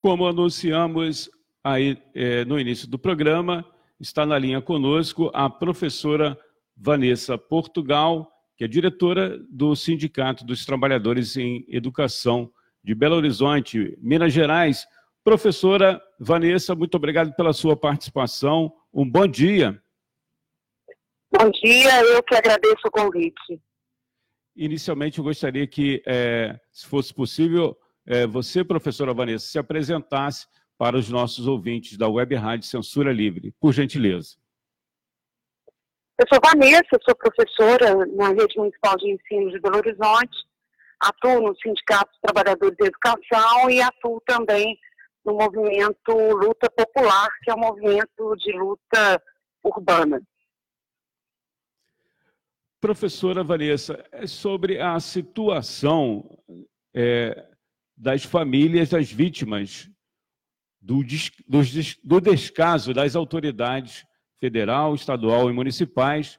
Como anunciamos aí é, no início do programa, está na linha conosco a professora Vanessa Portugal, que é diretora do Sindicato dos Trabalhadores em Educação de Belo Horizonte, Minas Gerais. Professora Vanessa, muito obrigado pela sua participação. Um bom dia. Bom dia, eu que agradeço o convite. Inicialmente, eu gostaria que, é, se fosse possível, é, você, professora Vanessa, se apresentasse para os nossos ouvintes da Web Rádio Censura Livre, por gentileza. Eu sou Vanessa, sou professora na Rede Municipal de Ensino de Belo Horizonte, atuo no Sindicato dos Trabalhadores de Educação e atuo também no movimento Luta Popular, que é um movimento de luta urbana. Professora Vanessa, é sobre a situação é, das famílias das vítimas do, do, do descaso das autoridades federal, estadual e municipais,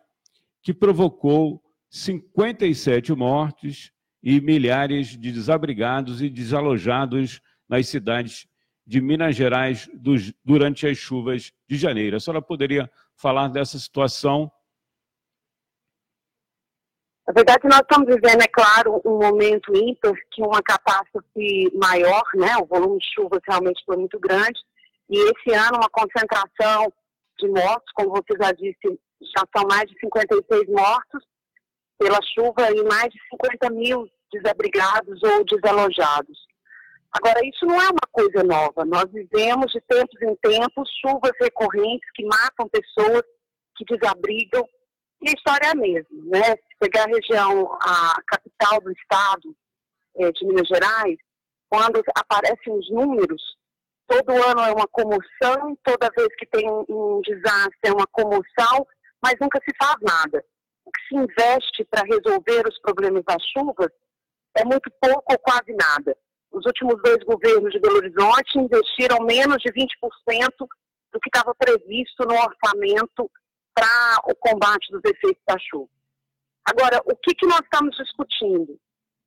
que provocou 57 mortes e milhares de desabrigados e desalojados nas cidades de Minas Gerais dos, durante as chuvas de janeiro. A senhora poderia falar dessa situação? Na verdade, nós estamos vivendo, é claro, um momento ímpar, que uma catástrofe maior, né? O volume de chuvas realmente foi muito grande. E esse ano, uma concentração de mortos, como você já disse, já são mais de 56 mortos pela chuva e mais de 50 mil desabrigados ou desalojados. Agora, isso não é uma coisa nova. Nós vivemos de tempos em tempos chuvas recorrentes que matam pessoas, que desabrigam. E a história é a mesma, né? Se pegar a região, a capital do estado é, de Minas Gerais, quando aparecem os números, todo ano é uma comoção, toda vez que tem um, um desastre é uma comoção, mas nunca se faz nada. O que se investe para resolver os problemas das chuvas é muito pouco ou quase nada. Os últimos dois governos de Belo Horizonte investiram menos de 20% do que estava previsto no orçamento para o combate dos efeitos da chuva. Agora, o que, que nós estamos discutindo?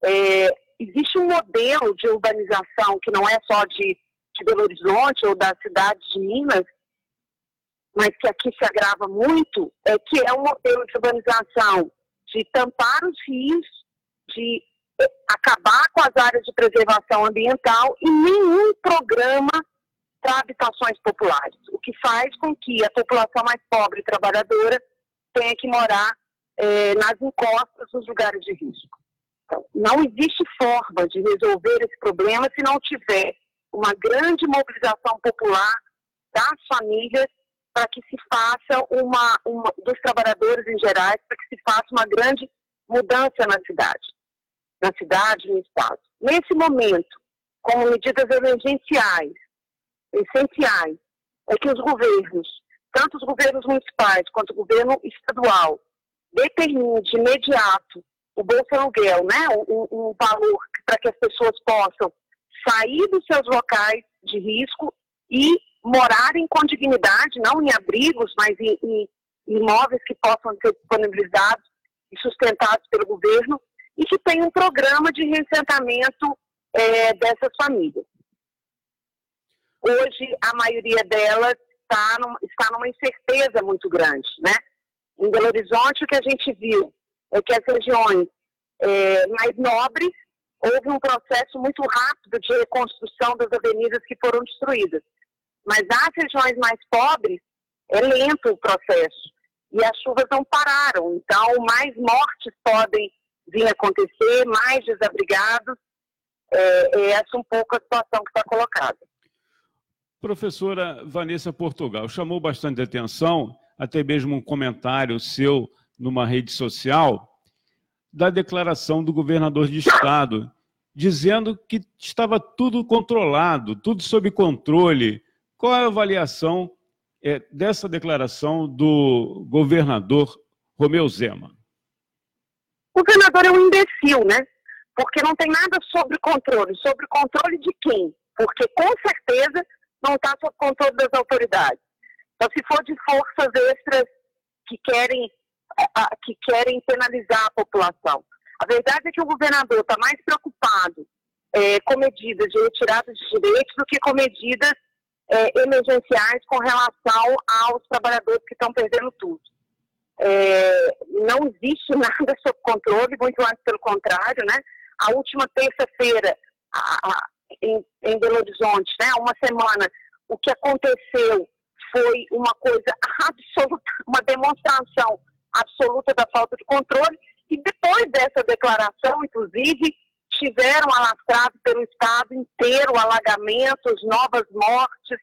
É, existe um modelo de urbanização que não é só de de Belo Horizonte ou das cidades de Minas, mas que aqui se agrava muito, é que é um modelo de urbanização de tampar os rios, de eh, acabar com as áreas de preservação ambiental e nenhum programa para habitações populares, que faz com que a população mais pobre e trabalhadora tenha que morar é, nas encostas dos lugares de risco. Então, não existe forma de resolver esse problema se não tiver uma grande mobilização popular das famílias para que se faça uma, uma, dos trabalhadores em geral, para que se faça uma grande mudança na cidade, na cidade e no estado. Nesse momento, como medidas emergenciais, essenciais, é que os governos, tanto os governos municipais quanto o governo estadual, determinem de imediato o Bolsa Aluguel, né, um, um valor para que as pessoas possam sair dos seus locais de risco e morarem com dignidade, não em abrigos, mas em, em imóveis que possam ser disponibilizados e sustentados pelo governo e que tem um programa de reassentamento é, dessas famílias. Hoje, a maioria delas está, num, está numa incerteza muito grande, né? Em Belo Horizonte, o que a gente viu é que as regiões é, mais nobres houve um processo muito rápido de reconstrução das avenidas que foram destruídas. Mas nas regiões mais pobres, é lento o processo. E as chuvas não pararam. Então, mais mortes podem vir acontecer, mais desabrigados. É, é essa um pouco a situação que está colocada. Professora Vanessa Portugal, chamou bastante atenção, até mesmo um comentário seu numa rede social, da declaração do governador de estado, dizendo que estava tudo controlado, tudo sob controle. Qual é a avaliação é, dessa declaração do governador Romeu Zema? O governador é um imbecil, né? Porque não tem nada sobre controle. Sobre controle de quem? Porque com certeza não está sob controle das autoridades. Então, se for de forças extras que querem que querem penalizar a população. A verdade é que o governador está mais preocupado é, com medidas de retirada de direitos do que com medidas é, emergenciais com relação aos trabalhadores que estão perdendo tudo. É, não existe nada sob controle, muito antes pelo contrário, né? A última terça-feira, em, em Belo Horizonte, né, uma semana, o que aconteceu foi uma coisa absoluta, uma demonstração absoluta da falta de controle, e depois dessa declaração, inclusive, tiveram alastrado pelo Estado inteiro alagamentos, novas mortes,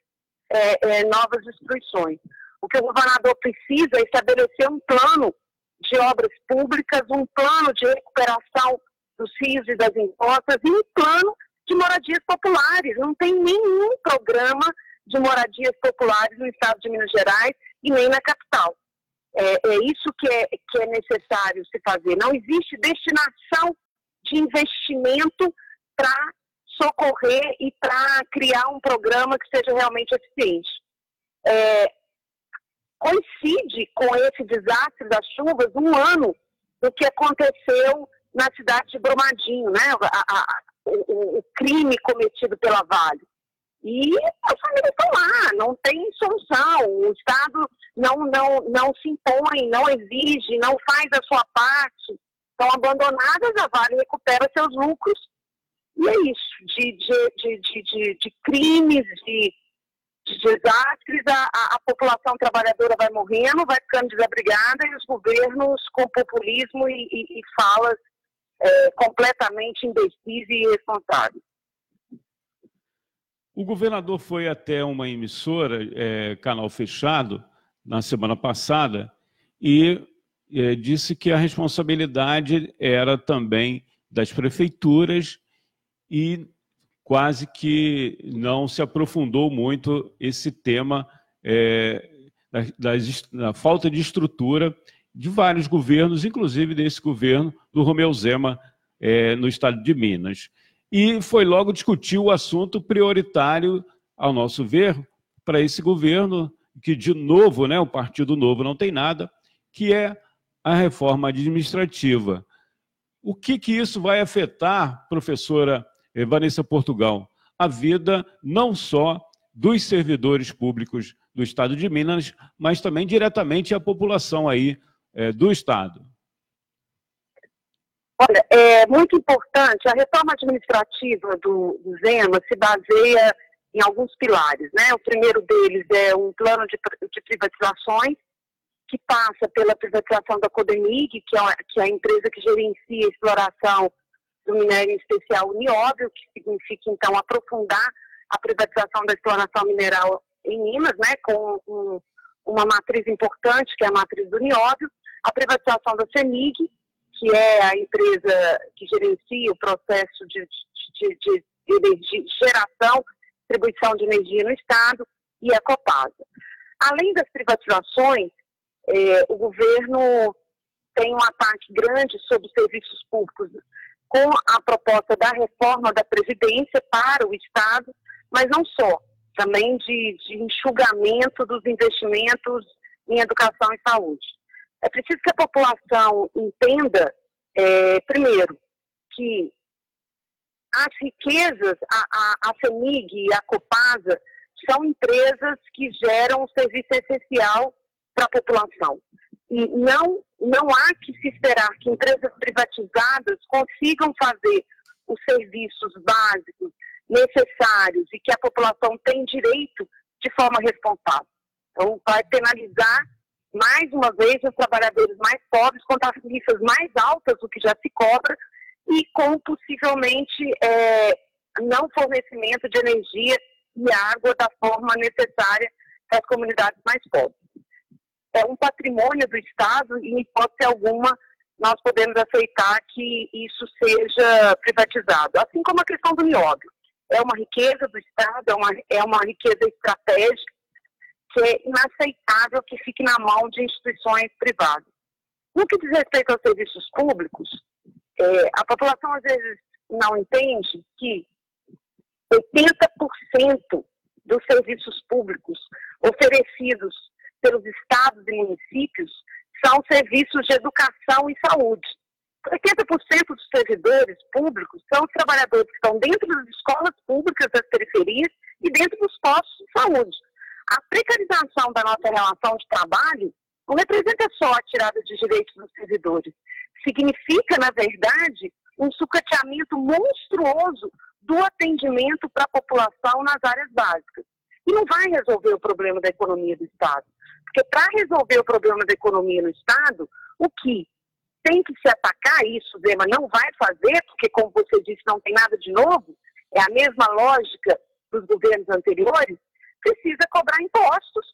é, é, novas destruições. O que o governador precisa é estabelecer um plano de obras públicas, um plano de recuperação dos rios e das encostas e um plano de moradias populares. Não tem nenhum programa de moradias populares no estado de Minas Gerais e nem na capital. É, é isso que é, que é necessário se fazer. Não existe destinação de investimento para socorrer e para criar um programa que seja realmente eficiente. É, coincide com esse desastre das chuvas um ano do que aconteceu na cidade de Brumadinho, né? A, a, o, o, crime cometido pela Vale. E as famílias estão lá, não tem solução. O Estado não, não, não se impõe, não exige, não faz a sua parte. Estão abandonadas, a Vale recupera seus lucros. E é isso, de, de, de, de, de crimes, de de desastres, a, a, população trabalhadora vai morrendo, vai ficando desabrigada e os governos com populismo e, e, e falas é, completamente imbecis e irresponsáveis. O governador foi até uma emissora, é, canal fechado, na semana passada, e é, disse que a responsabilidade era também das prefeituras e quase que não se aprofundou muito esse tema é, da, da, da, falta de estrutura de vários governos, inclusive desse governo do Romeu Zema é, no estado de Minas. E foi logo discutir o assunto prioritário, ao nosso ver, para esse governo, que de novo, né, o Partido Novo não tem nada, que é a reforma administrativa. O que, que isso vai afetar, professora eh, Vanessa Portugal, a vida não só dos servidores públicos do Estado de Minas, mas também diretamente a população aí é, do Estado. Olha, é muito importante, a reforma administrativa do, do Zema se baseia em alguns pilares, né? O primeiro deles é um plano de, de privatizações, que passa pela privatização da Codemig, que é, que é a empresa que gerencia a exploração do minério especial nióbio, que significa, então, aprofundar a privatização da exploração mineral em Minas, né, com um, uma matriz importante, que é a matriz do nióbio, a privatização da CEMIG, que é a empresa que gerencia o processo de, de, de, de geração, distribuição de energia no Estado, e a Copasa. Além das privatizações, eh, o governo tem um ataque grande sobre os serviços públicos com a proposta da reforma da Previdência para o Estado, mas não só, também de, de enxugamento dos investimentos em educação e saúde. É preciso que a população entenda, é, primeiro, que as riquezas, a, a, a FEMIG e a Copasa, são empresas que geram um serviço essencial para a população. E não, não há que se esperar que empresas privatizadas consigam fazer os serviços básicos necessários e que a população tem direito de forma responsável. Então, vai penalizar mais uma vez os trabalhadores mais pobres com tarifas mais altas do que já se cobra e com possivelmente é, não fornecimento de energia e água da forma necessária para as comunidades mais pobres é um patrimônio do Estado e, em hipótese alguma, nós podemos aceitar que isso seja privatizado. Assim como a questão do nióbio. É uma riqueza do Estado, é uma, é uma riqueza estratégica que é inaceitável que fique na mão de instituições privadas. No que diz respeito aos serviços públicos, é, a população às vezes não entende que 80% dos serviços públicos oferecidos pelos estados e municípios são serviços de educação e saúde. 80% dos servidores públicos são os trabalhadores que estão dentro das escolas públicas das periferias e dentro dos postos de saúde. A precarização da nossa relação de trabalho não representa só a tirada de direitos dos servidores. Significa, na verdade, um sucateamento monstruoso do atendimento para a população nas áreas básicas. E não vai resolver o problema da economia do Estado. Porque para resolver o problema da economia no Estado, o que tem que se atacar isso, Zema não vai fazer, porque, como você disse, não tem nada de novo, é a mesma lógica dos governos anteriores, precisa cobrar impostos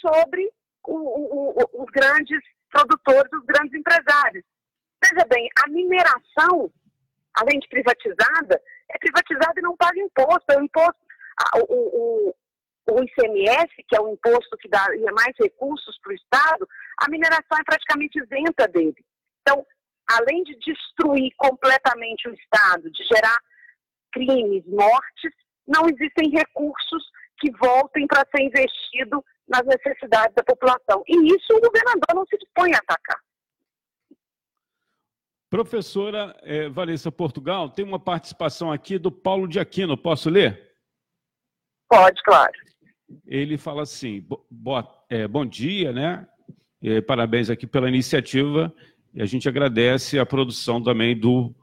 sobre o, o, o, os grandes produtores, os grandes empresários. Veja bem, a mineração, além de privatizada, é privatizada e não paga imposto. É o imposto, o, o ICMS, que é o imposto que dá mais recursos para o Estado, a mineração é praticamente isenta dele. Então, além de destruir completamente o Estado, de gerar crimes, mortes, não existem recursos que voltem para ser investido nas necessidades da população. E isso o governador não se dispõe a atacar. Professora Vanessa Portugal, tem uma participação aqui do Paulo de Aquino. Posso ler? Pode, claro. Ele fala assim: bo, bo, é, bom dia, né? É, parabéns aqui pela iniciativa e a gente agradece a produção também do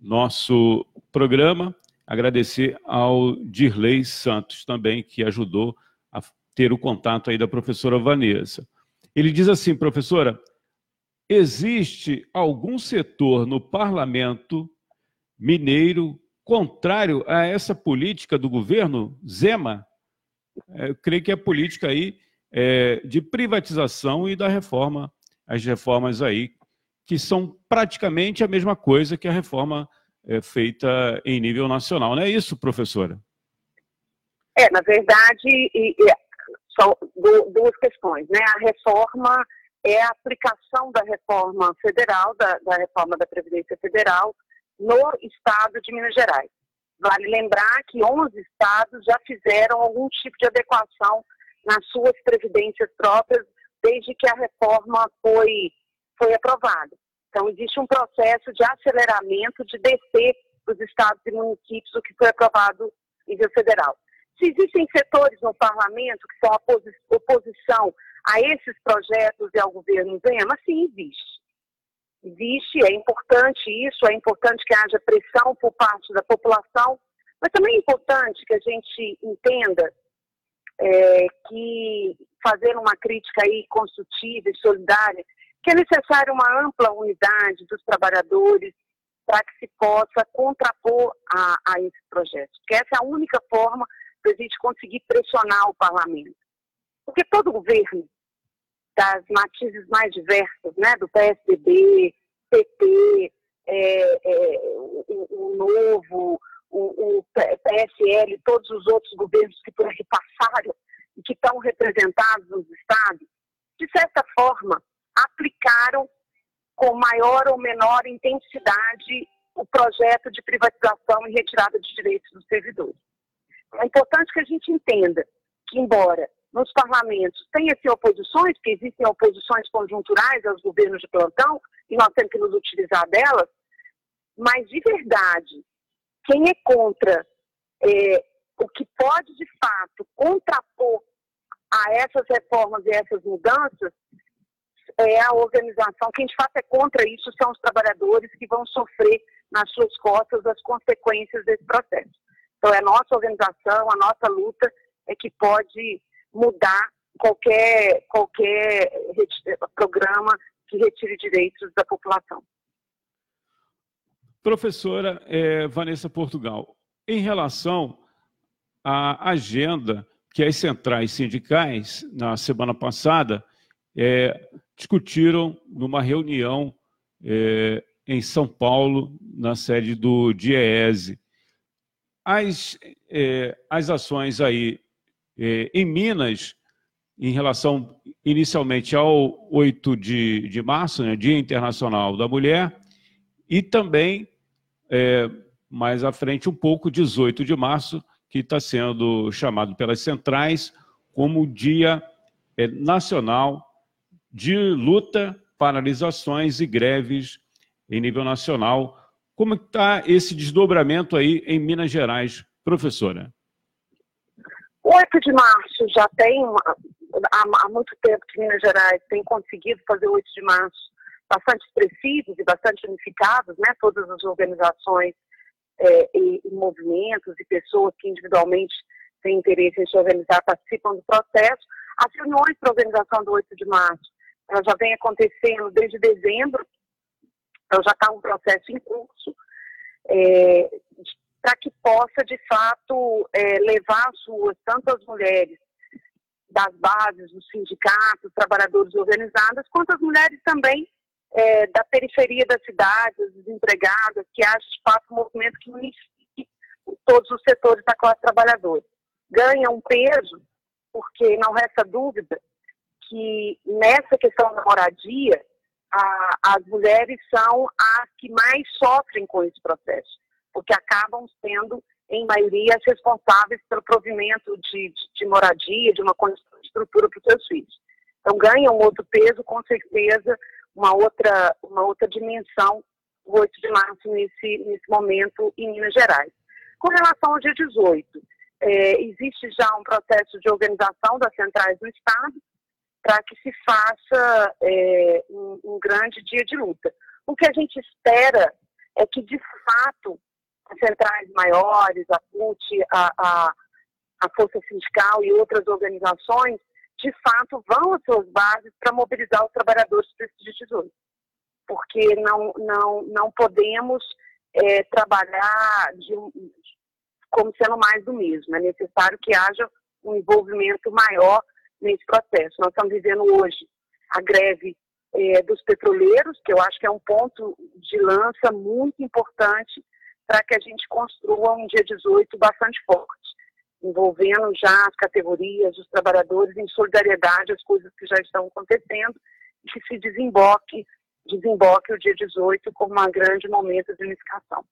nosso programa. Agradecer ao Dirley Santos também, que ajudou a ter o contato aí da professora Vanessa. Ele diz assim, professora, existe algum setor no parlamento mineiro contrário a essa política do governo Zema? É, eu creio que é a política aí é, de privatização e da reforma, as reformas aí que são praticamente a mesma coisa que a reforma é, feita em nível nacional. Não é isso, professora? É, na verdade, e, e, são duas questões. Né? A reforma é a aplicação da reforma federal, da, da reforma da Previdência Federal, no estado de Minas Gerais. Vale lembrar que 11 estados já fizeram algum tipo de adequação nas suas previdências próprias desde que a reforma foi foi aprovado. Então, existe um processo de aceleramento de descer os estados e municípios o que foi aprovado em nível federal. Se existem setores no parlamento que são oposição a esses projetos e ao governo Zema, sim, existe. Existe, é importante isso, é importante que haja pressão por parte da população, mas também é importante que a gente entenda é, que fazer uma crítica aí construtiva e solidária que é necessária uma ampla unidade dos trabalhadores para que se possa contrapor a, a esse projeto. Porque essa é a única forma de a gente conseguir pressionar o parlamento. Porque todo governo, das matizes mais diversas, né, do PSDB, PT, é, é, o, o, Novo, o, o PSL, todos os outros governos que por aqui passaram e que estão representados nos estados, de certa forma, aplicaram com maior ou menor intensidade o projeto de privatização e retirada de direitos dos servidores. É importante que a gente entenda que, embora nos parlamentos tenha-se oposições, porque existem oposições conjunturais aos governos de plantão, e nós temos que nos utilizar delas, mas de verdade, quem é contra é, o que pode de fato contrapor a essas reformas e essas mudanças é a organização, quem de fato é contra isso são os trabalhadores que vão sofrer nas suas costas as consequências desse processo. Então, é a nossa organização, a nossa luta é que pode mudar qualquer, qualquer programa que retire direitos da população. Professora é, Vanessa Portugal, em relação à agenda que as centrais sindicais, na semana passada, é, discutiram numa reunião é, em São Paulo, na sede do DIEESE. As, é, as ações aí é, em Minas, em relação inicialmente ao 8 de, de março, né, Dia Internacional da Mulher, e também, mais à frente um pouco, 18 de março, que está sendo chamado pelas centrais como Dia Nacional de luta, paralisações e greves em nível nacional. Como está esse desdobramento aí em Minas Gerais, professora? 8 de março já tem, há, há muito tempo que Minas Gerais tem conseguido fazer 8 de março bastante expressivos e bastante unificados, né? Todas as organizações é, e, e, movimentos e pessoas que individualmente têm interesse em se organizar participam do processo. As reuniões para a organização do 8 de março ela já vem acontecendo desde dezembro, então já está um processo em curso, é, para que possa, de fato, é, levar as ruas, tanto as mulheres das bases, dos sindicatos, trabalhadores organizados, quanto as mulheres também é, da periferia da cidade, as desempregadas, que haja fato um movimento que unifique todos os setores da classe trabalhadora. Ganha um peso, porque não resta dúvida que nessa questão da moradia, a, as mulheres são as que mais sofrem com esse processo, porque acabam sendo, em maioria, as responsáveis pelo provimento de, de, de moradia, de uma condição de estrutura para os seus filhos. Então, ganha um outro peso, com certeza, uma outra, uma outra dimensão, o 8 de março, nesse, nesse momento, em Minas Gerais. Com relação ao dia 18, é, existe já um processo de organização das centrais do Estado para que se faça é, um, um grande dia de luta. O que a gente espera é que, de fato, as centrais maiores, a PUT, a, a, a Força Sindical e outras organizações de fato, vão às suas bases para mobilizar os trabalhadores para esse dia 18. Porque não, não, não podemos é, trabalhar de, como sendo mais do mesmo. É necessário que haja um envolvimento maior nesse processo. Nós estamos vivendo hoje a greve é, dos petroleiros, que eu acho que é um ponto de lança muito importante para que a gente construa um dia 18 bastante forte envolvendo já as categorias, os trabalhadores, em solidariedade às coisas que já estão acontecendo e que se desemboque, desemboque o dia 18 como um grande momento de unificação.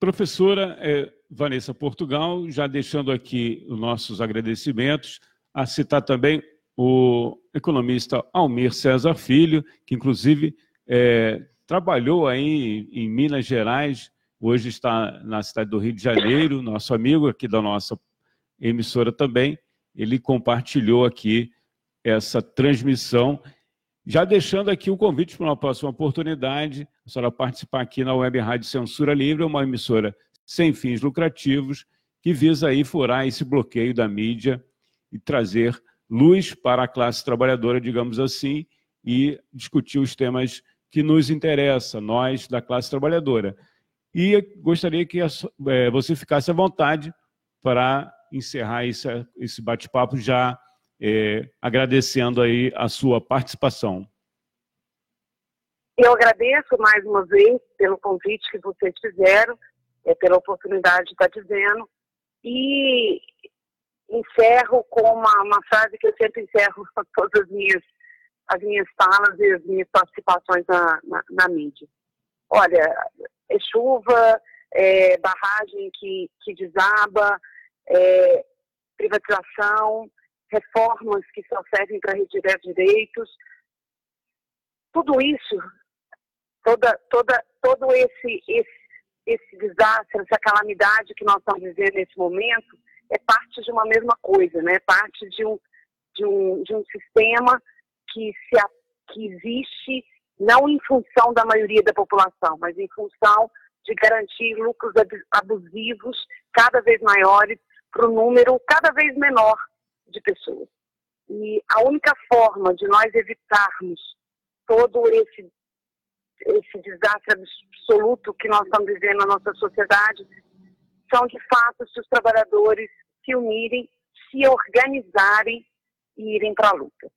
Professora é, Vanessa Portugal, já deixando aqui os nossos agradecimentos, a citar também o economista Almir César Filho, que inclusive é, trabalhou aí em Minas Gerais hoje está na cidade do Rio de Janeiro, nosso amigo aqui da nossa emissora também, ele compartilhou aqui essa transmissão, já deixando aqui o convite para uma próxima oportunidade, a senhora participar aqui na Web Rádio Censura Livre, uma emissora sem fins lucrativos, que visa aí furar esse bloqueio da mídia e trazer luz para a classe trabalhadora, digamos assim, e discutir os temas que nos interessam, nós da classe trabalhadora. E gostaria que é, você ficasse à vontade para encerrar esse bate-papo já é, agradecendo aí a sua participação. Eu agradeço mais uma vez pelo convite que vocês fizeram, é, pela oportunidade de estar dizendo, e encerro com uma, uma frase que eu sempre encerro todas as minhas, as minhas falas e as minhas participações na, na, na mídia. Olha, é chuva, é barragem que, que desaba, é privatização, reformas que só servem para retirar direitos. Tudo isso, toda, toda, todo esse, esse, esse desastre, essa calamidade que nós estamos vivendo nesse momento, é parte de uma mesma coisa, né? parte de um, de um, de um sistema que, se, que existe não em função da maioria da população, mas em função de garantir lucros abusivos cada vez maiores para o número cada vez menor de pessoas. E a única forma de nós evitarmos todo esse, esse desastre absoluto que nós estamos vivendo na nossa sociedade são, de fato, se os trabalhadores se unirem, se organizarem e irem para a luta.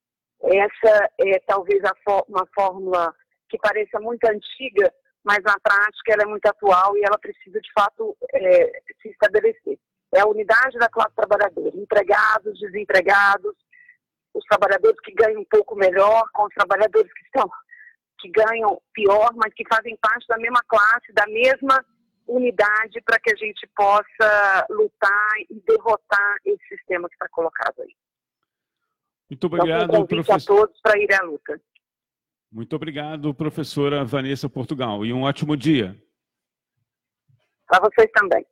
Essa é talvez uma fórmula que pareça muito antiga, mas na prática ela é muito atual e ela precisa de fato é, se estabelecer. É a unidade da classe trabalhadora, empregados, desempregados, os trabalhadores que ganham um pouco melhor, com os trabalhadores que estão que ganham pior, mas que fazem parte da mesma classe, da mesma unidade para que a gente possa lutar e derrotar esse sistema que está colocado aí. Muito obrigado, então, um professor. a todos para ir à luta. Muito obrigado, professora Vanessa Portugal, e um ótimo dia. Para vocês também.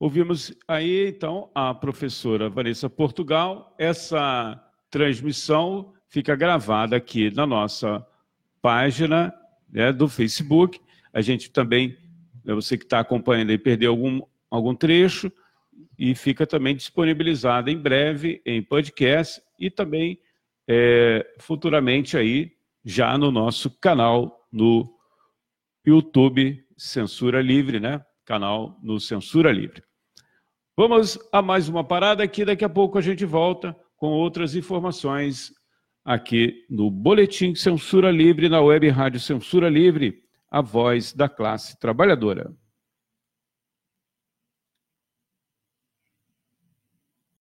Ouvimos aí, então, a professora Vanessa Portugal. Essa transmissão fica gravada aqui na nossa página né, do Facebook. A gente também, né, você que está acompanhando aí, perdeu algum, algum trecho, e fica também disponibilizada em breve em podcast e também é, futuramente aí já no nosso canal no YouTube Censura Livre, né? Canal no Censura Livre. Vamos a mais uma parada aqui, daqui a pouco a gente volta com outras informações aqui no Boletim Censura Livre, na web Rádio Censura Livre, a voz da classe trabalhadora.